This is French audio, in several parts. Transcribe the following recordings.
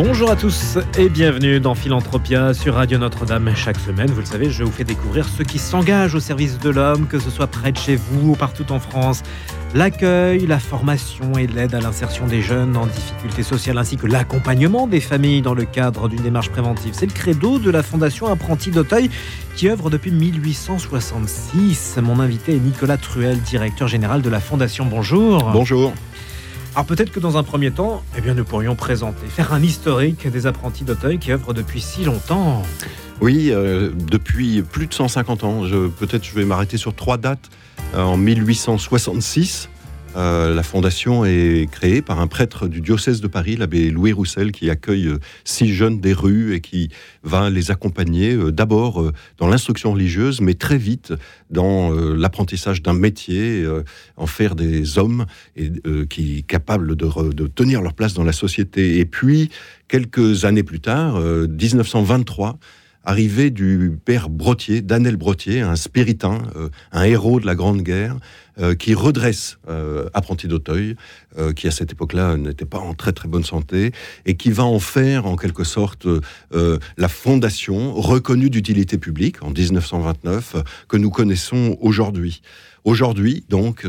Bonjour à tous et bienvenue dans Philanthropia sur Radio Notre-Dame. Chaque semaine, vous le savez, je vous fais découvrir ceux qui s'engagent au service de l'homme, que ce soit près de chez vous ou partout en France. L'accueil, la formation et l'aide à l'insertion des jeunes en difficulté sociale ainsi que l'accompagnement des familles dans le cadre d'une démarche préventive. C'est le credo de la Fondation Apprenti d'Auteuil qui œuvre depuis 1866. Mon invité est Nicolas Truel, directeur général de la Fondation. Bonjour. Bonjour. Alors peut-être que dans un premier temps, eh bien, nous pourrions présenter, faire un historique des apprentis d'Auteuil qui œuvrent depuis si longtemps. Oui, euh, depuis plus de 150 ans. Peut-être je vais m'arrêter sur trois dates. Euh, en 1866, euh, la fondation est créée par un prêtre du diocèse de Paris, l'abbé Louis Roussel, qui accueille euh, six jeunes des rues et qui va les accompagner euh, d'abord dans l'instruction religieuse, mais très vite dans l'apprentissage d'un métier, en faire des hommes et, qui capables de, de, tenir leur place dans la société. Et puis, quelques années plus tard, 1923, arrivée du père Brottier, Danel Brottier, un spiritain, euh, un héros de la Grande Guerre, euh, qui redresse euh, Apprenti d'Auteuil, qui à cette époque-là n'était pas en très très bonne santé, et qui va en faire en quelque sorte la fondation reconnue d'utilité publique en 1929 que nous connaissons aujourd'hui. Aujourd'hui, donc,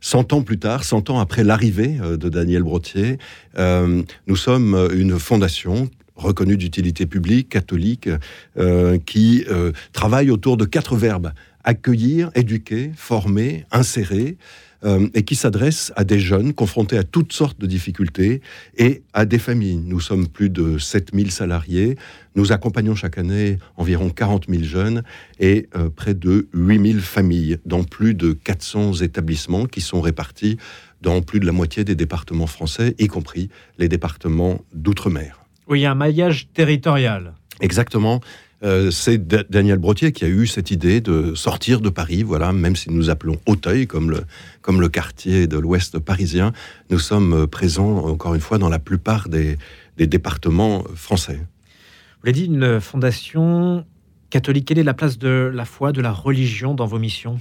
100 ans plus tard, 100 ans après l'arrivée de Daniel Brottier, nous sommes une fondation reconnu d'utilité publique, catholique, euh, qui euh, travaille autour de quatre verbes accueillir, éduquer, former, insérer, euh, et qui s'adresse à des jeunes confrontés à toutes sortes de difficultés et à des familles. Nous sommes plus de 7000 salariés, nous accompagnons chaque année environ 40 000 jeunes et près de 8000 familles dans plus de 400 établissements qui sont répartis dans plus de la moitié des départements français, y compris les départements d'outre-mer. Oui, il y a un maillage territorial. Exactement. Euh, c'est Daniel Brottier qui a eu cette idée de sortir de Paris, voilà, même si nous appelons Auteuil comme le, comme le quartier de l'ouest parisien, nous sommes euh, présents, encore une fois, dans la plupart des, départements français. Vous l'avez dit, une fondation catholique, quelle est la place de la foi, de la religion dans vos missions?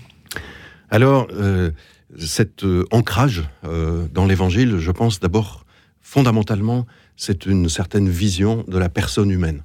Alors, euh, cet ancrage dans l'évangile, je pense d'abord fondamentalement c'est une certaine vision de la personne humaine.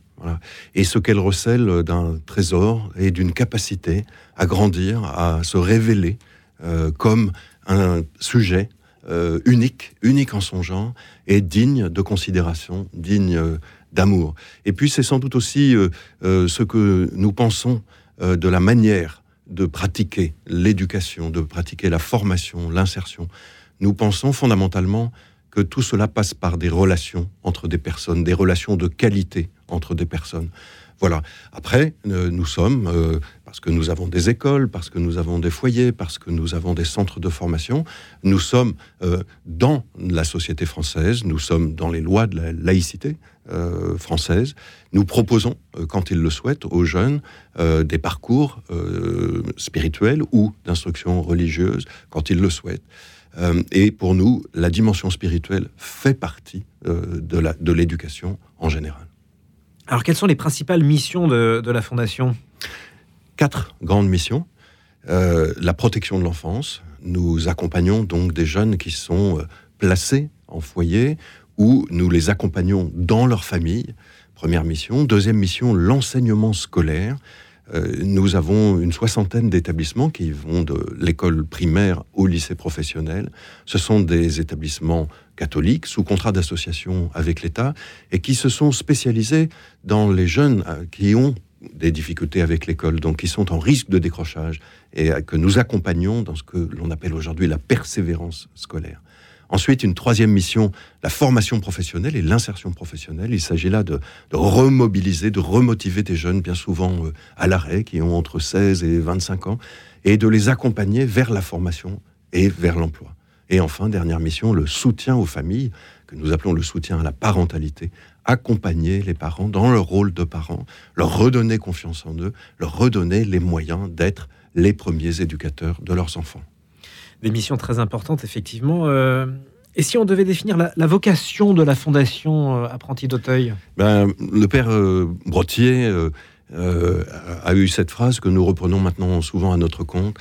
Et ce qu'elle recèle d'un trésor et d'une capacité à grandir, à se révéler euh, comme un sujet euh, unique, unique en son genre, et digne de considération, digne euh, d'amour. Et puis c'est sans doute aussi ce que nous pensons de la manière de pratiquer l'éducation, de pratiquer la formation, l'insertion. Nous pensons fondamentalement que tout cela passe par des relations entre des personnes, des relations de qualité entre des personnes. Voilà. Après, euh, nous sommes, euh, parce que nous avons des écoles, parce que nous avons des foyers, parce que nous avons des centres de formation, nous sommes euh, dans la société française, nous sommes dans les lois de la laïcité française. Nous proposons, quand ils le souhaitent, aux jeunes des parcours spirituels ou d'instruction religieuse, quand ils le souhaitent. Euh, et pour nous, la dimension spirituelle fait partie euh, de l'éducation en général. Alors, quelles sont les principales missions de, la Fondation? Quatre grandes missions. Euh, la protection de l'enfance. Nous accompagnons donc des jeunes qui sont placés en foyer ou nous les accompagnons dans leur famille. Première mission. Deuxième mission, l'enseignement scolaire. Euh, nous avons une soixantaine d'établissements qui vont de l'école primaire au lycée professionnel. Ce sont des établissements catholiques sous contrat d'association avec l'État et qui se sont spécialisés dans les jeunes euh, qui ont des difficultés avec l'école, donc qui sont en risque de décrochage et que nous accompagnons dans ce que l'on appelle aujourd'hui la persévérance scolaire. Ensuite, une troisième mission, la formation professionnelle et l'insertion professionnelle. Il s'agit là de, remobiliser, de remotiver des jeunes, bien souvent euh, à l'arrêt, qui ont entre 16 et 25 ans, et de les accompagner vers la formation et vers l'emploi. Et enfin, dernière mission, le soutien aux familles, que nous appelons le soutien à la parentalité. Accompagner les parents dans leur rôle de parents, leur redonner confiance en eux, leur redonner les moyens d'être les premiers éducateurs de leurs enfants. Des missions très importantes, effectivement. Euh, et si on devait définir la, vocation de la Fondation euh, Apprenti d'Auteuil? Ben, Le père euh, Brottier a eu cette phrase que nous reprenons maintenant souvent à notre compte,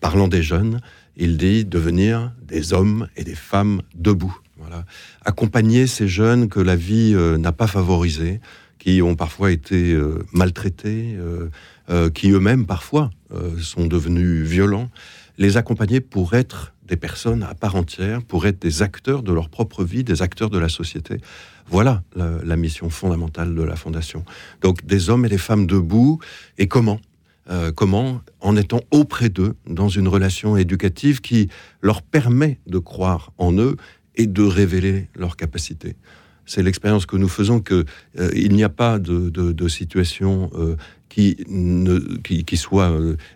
parlant des jeunes. Il dit devenir des hommes et des femmes debout. Voilà. Accompagner ces jeunes que la vie n'a pas favorisés, qui ont parfois été maltraités, qui eux-mêmes parfois sont devenus violents les accompagner pour être des personnes à part entière, pour être des acteurs de leur propre vie, des acteurs de la société. Voilà la, mission fondamentale de la Fondation. Donc des hommes et des femmes debout, et comment euh, Comment En étant auprès d'eux, dans une relation éducative qui leur permet de croire en eux et de révéler leurs capacités c'est l'expérience que nous faisons que euh, il n'y a pas de, situation euh, qui, qui, soit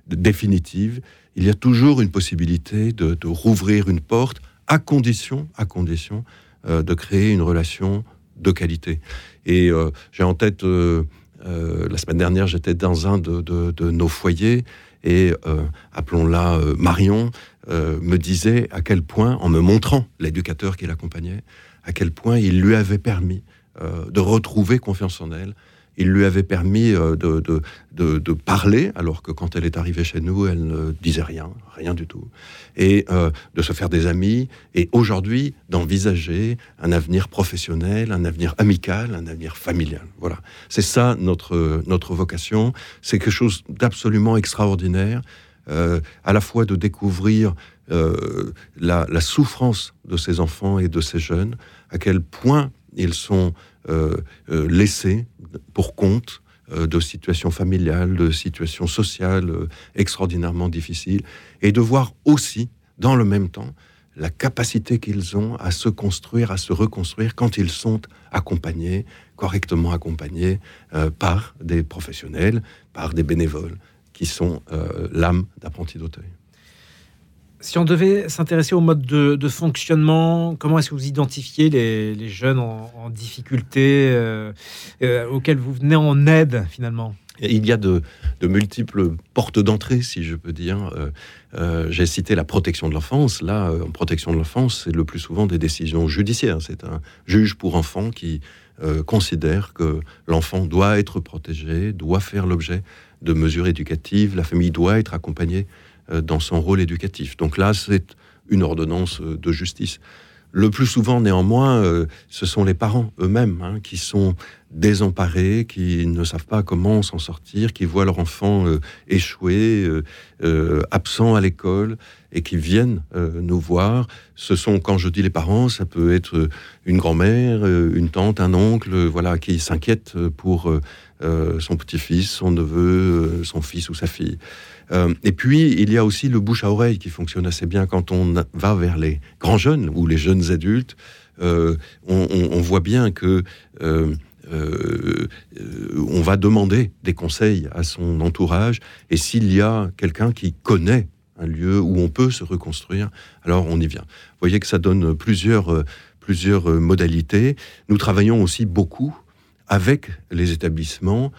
définitive il y a toujours une possibilité de, rouvrir une porte à condition, à condition euh, de créer une relation de qualité. Et euh, j'ai en tête, euh, la semaine dernière, j'étais dans un de, nos foyers et appelons-la Marion, me disait à quel point, en me montrant l'éducateur qui l'accompagnait, à quel point il lui avait permis de retrouver confiance en elle, il lui avait permis euh, de, parler, alors que quand elle est arrivée chez nous, elle ne disait rien, rien du tout, et euh, de se faire des amis, et aujourd'hui d'envisager un avenir professionnel, un avenir amical, un avenir familial. Voilà, c'est ça notre, notre vocation, c'est quelque chose d'absolument extraordinaire, euh, à la fois de découvrir la, la, souffrance de ces enfants et de ces jeunes, à quel point ils sont laissés pour compte euh, de situations familiales, de situations sociales euh, extraordinairement difficiles, et de voir aussi, dans le même temps, la capacité qu'ils ont à se construire, à se reconstruire quand ils sont accompagnés, correctement accompagnés euh, par des professionnels, par des bénévoles, qui sont l'âme d'apprenti d'Auteuil. Si on devait s'intéresser au mode de, fonctionnement, comment est-ce que vous identifiez les, jeunes en, difficulté euh, euh, auxquels vous venez en aide finalement? Il y a de, multiples portes d'entrée, si je peux dire. Euh, j'ai cité la protection de l'enfance. Là, en protection de l'enfance, c'est le plus souvent des décisions judiciaires. C'est un juge pour enfants qui considère que l'enfant doit être protégé, doit faire l'objet de mesures éducatives, la famille doit être accompagnée dans son rôle éducatif. Donc là, c'est une ordonnance euh, de justice. Le plus souvent, néanmoins, euh, ce sont les parents eux-mêmes hein, qui sont désemparés, qui ne savent pas comment s'en sortir, qui voient leur enfant échouer, absent à l'école, et qui viennent nous voir. Ce sont, quand je dis les parents, ça peut être une grand-mère, une tante, un oncle, voilà, qui s'inquiète pour son petit-fils, son neveu, son fils ou sa fille. Euh, et puis, il y a aussi le bouche à oreille qui fonctionne assez bien quand on va vers les grands jeunes ou les jeunes adultes. Euh, on, voit bien que euh, on va demander des conseils à son entourage. Et s'il y a quelqu'un qui connaît un lieu où on peut se reconstruire, alors on y vient. Vous voyez que ça donne plusieurs, plusieurs modalités. Nous travaillons aussi beaucoup avec les établissements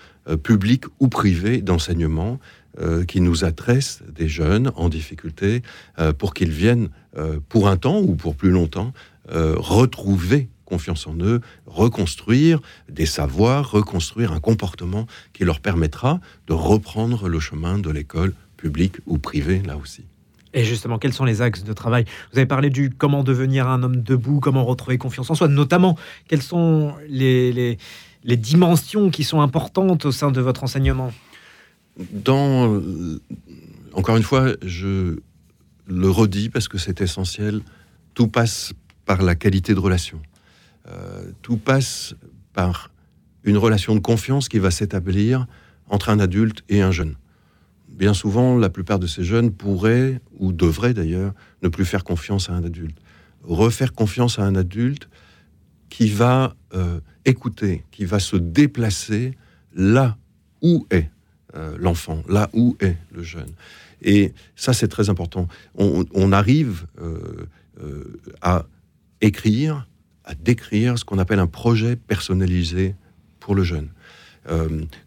publics ou privés d'enseignement euh, qui nous adressent des jeunes en difficulté euh, pour qu'ils viennent, euh, pour un temps ou pour plus longtemps, retrouver confiance en eux, reconstruire des savoirs, reconstruire un comportement qui leur permettra de reprendre le chemin de l'école publique ou privée, là aussi. Et justement, quels sont les axes de travail? Vous avez parlé du comment devenir un homme debout, comment retrouver confiance en soi, notamment quelles sont les dimensions qui sont importantes au sein de votre enseignement dans, encore une fois, je le redis parce que c'est essentiel, tout passe par la qualité de relation. Euh, tout passe par une relation de confiance qui va s'établir entre un adulte et un jeune. Bien souvent, la plupart de ces jeunes pourraient, ou devraient d'ailleurs, ne plus faire confiance à un adulte. Refaire confiance à un adulte qui va euh, écouter, qui va se déplacer là où est euh, l'enfant, là où est le jeune. Et ça, c'est très important. On, arrive euh, à écrire, à décrire ce qu'on appelle un projet personnalisé pour le jeune.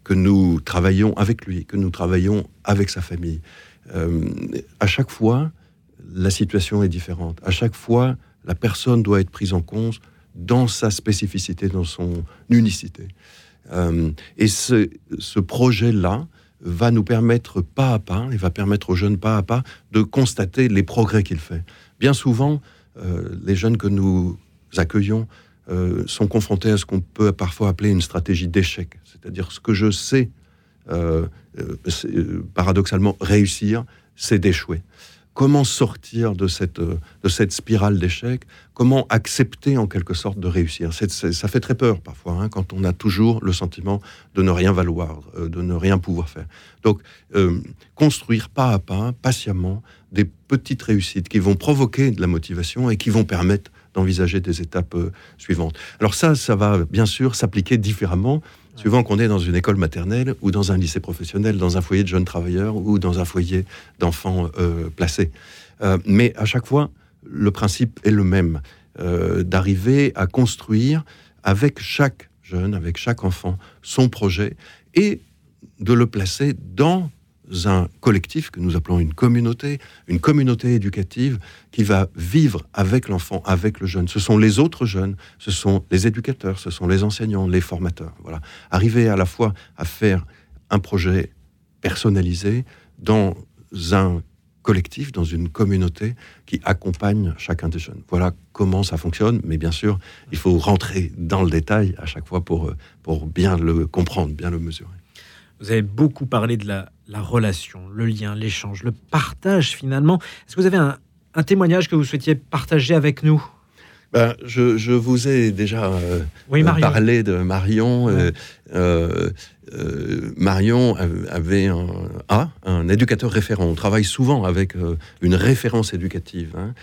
que nous travaillons avec lui, que nous travaillons avec sa famille. à chaque fois, la situation est différente. À chaque fois, la personne doit être prise en compte dans sa spécificité, dans son unicité. et ce, projet-là, va nous permettre pas à pas, et va permettre aux jeunes pas à pas de constater les progrès qu'il fait. Bien souvent, euh, les jeunes que nous accueillons euh, sont confrontés à ce qu'on peut parfois appeler une stratégie d'échec, c'est-à-dire ce que je sais euh, paradoxalement réussir, c'est d'échouer comment sortir de cette, euh, de cette spirale d'échec, comment accepter en quelque sorte de réussir? ça fait très peur parfois hein, quand on a toujours le sentiment de ne rien valoir, euh, de ne rien pouvoir faire. Donc euh, construire pas à pas, patiemment, des petites réussites qui vont provoquer de la motivation et qui vont permettre d'envisager des étapes suivantes. Alors ça, ça va bien sûr s'appliquer différemment suivant qu'on est dans une école maternelle ou dans un lycée professionnel, dans un foyer de jeunes travailleurs ou dans un foyer d'enfants euh, placés. Euh, mais à chaque fois, le principe est le même, euh, d'arriver à construire avec chaque jeune, avec chaque enfant, son projet et de le placer dans un collectif que nous appelons une communauté, une communauté éducative qui va vivre avec l'enfant, avec le jeune. Ce sont les autres jeunes, ce sont les éducateurs, ce sont les enseignants, les formateurs. Voilà. Arriver à la fois à faire un projet personnalisé dans un collectif, dans une communauté qui accompagne chacun des jeunes. Voilà comment ça fonctionne, mais bien sûr, il faut rentrer dans le détail à chaque fois pour, pour bien le comprendre, bien le mesurer. Vous avez beaucoup parlé de la, relation, le lien, l'échange, le partage finalement. Est-ce que vous avez un, témoignage que vous souhaitiez partager avec nous? Ben, je, vous ai déjà euh, parlé de Marion. Euh, euh, Marion avait un, un éducateur référent. On travaille souvent avec une référence éducative. Hein.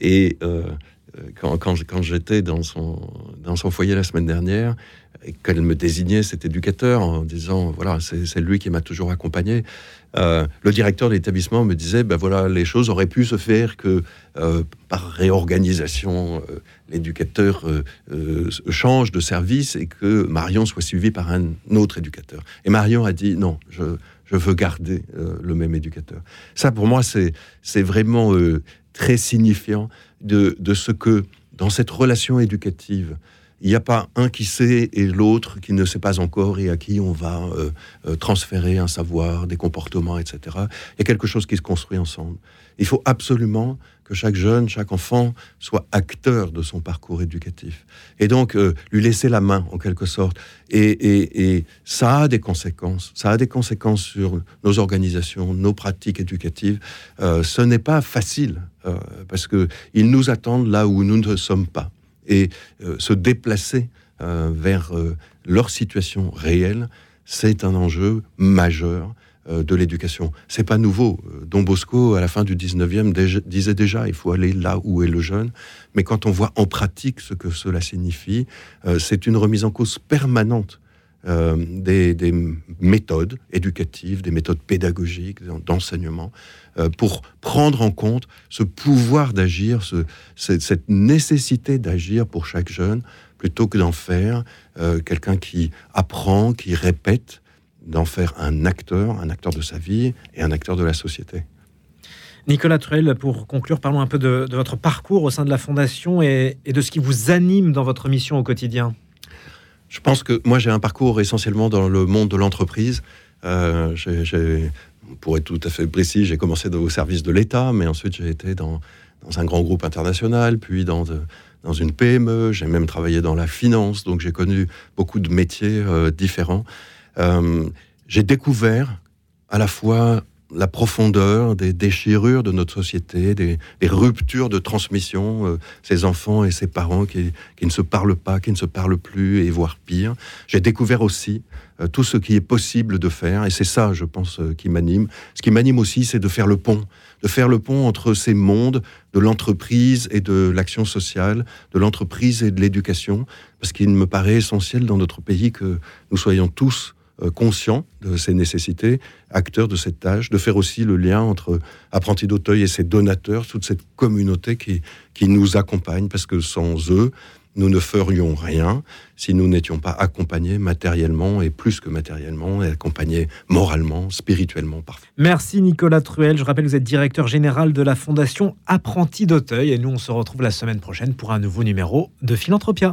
et quand, quand j'étais dans son, dans son foyer la semaine dernière, et qu'elle me désignait cet éducateur en disant voilà c'est lui qui m'a toujours accompagné euh, le directeur de l'établissement me disait ben voilà les choses auraient pu se faire que euh, par réorganisation euh, l'éducateur change de service et que Marion soit suivi par un autre éducateur. Et Marion a dit non je, veux garder le même éducateur. Ça pour moi c'est c'est vraiment très signifiant de, de ce que dans cette relation éducative il n'y a pas un qui sait et l'autre qui ne sait pas encore et à qui on va euh, euh, transférer un savoir, des comportements, etc. Il y a quelque chose qui se construit ensemble. Il faut absolument que chaque jeune, chaque enfant soit acteur de son parcours éducatif. Et donc, euh, lui laisser la main, en quelque sorte. Et, ça a des conséquences. Ça a des conséquences sur nos organisations, nos pratiques éducatives. ce n'est pas facile, parce qu'ils nous attendent là où nous ne sommes pas et euh, se déplacer euh, vers euh, leur situation réelle, c'est un enjeu majeur de l'éducation. C'est pas nouveau. Don Bosco, à la fin du 19e, disait déjà il faut aller là où est le jeune. Mais quand on voit en pratique ce que cela signifie, c'est une remise en cause permanente des, des, méthodes éducatives, des méthodes pédagogiques, d'enseignement, euh, pour prendre en compte ce pouvoir d'agir, ce, cette nécessité d'agir pour chaque jeune, plutôt que d'en faire euh, quelqu'un qui apprend, qui répète, d'en faire un acteur, un acteur de sa vie et un acteur de la société. Nicolas Truel, pour conclure, parlons un peu de, votre parcours au sein de la Fondation et, de ce qui vous anime dans votre mission au quotidien. Je pense que moi j'ai un parcours essentiellement dans le monde de l'entreprise. Euh, pour être tout à fait précis, j'ai commencé au service de l'État, mais ensuite j'ai été dans, un grand groupe international, puis dans, dans une PME, j'ai même travaillé dans la finance, donc j'ai connu beaucoup de métiers euh, différents. Euh, j'ai découvert à la fois la profondeur des déchirures de notre société, des, ruptures de transmission, euh, ces enfants et ces parents qui, qui, ne se parlent pas, qui ne se parlent plus, et voire pire. J'ai découvert aussi euh, tout ce qui est possible de faire, et c'est ça, je pense, euh, qui m'anime. Ce qui m'anime aussi, c'est de faire le pont, de faire le pont entre ces mondes de l'entreprise et de l'action sociale, de l'entreprise et de l'éducation, parce qu'il me paraît essentiel dans notre pays que nous soyons tous euh, conscients de ces nécessités, acteurs de cette tâche, de faire aussi le lien entre Apprentis d'Auteuil et ses donateurs, toute cette communauté qui, qui nous accompagne, parce que sans eux, nous ne ferions rien si nous n'étions pas accompagnés matériellement et plus que matériellement, et accompagnés moralement, spirituellement parfois. Merci Nicolas Truel. Je rappelle vous êtes directeur général de la Fondation Apprenti d'Auteuil et nous on se retrouve la semaine prochaine pour un nouveau numéro de Philanthropia.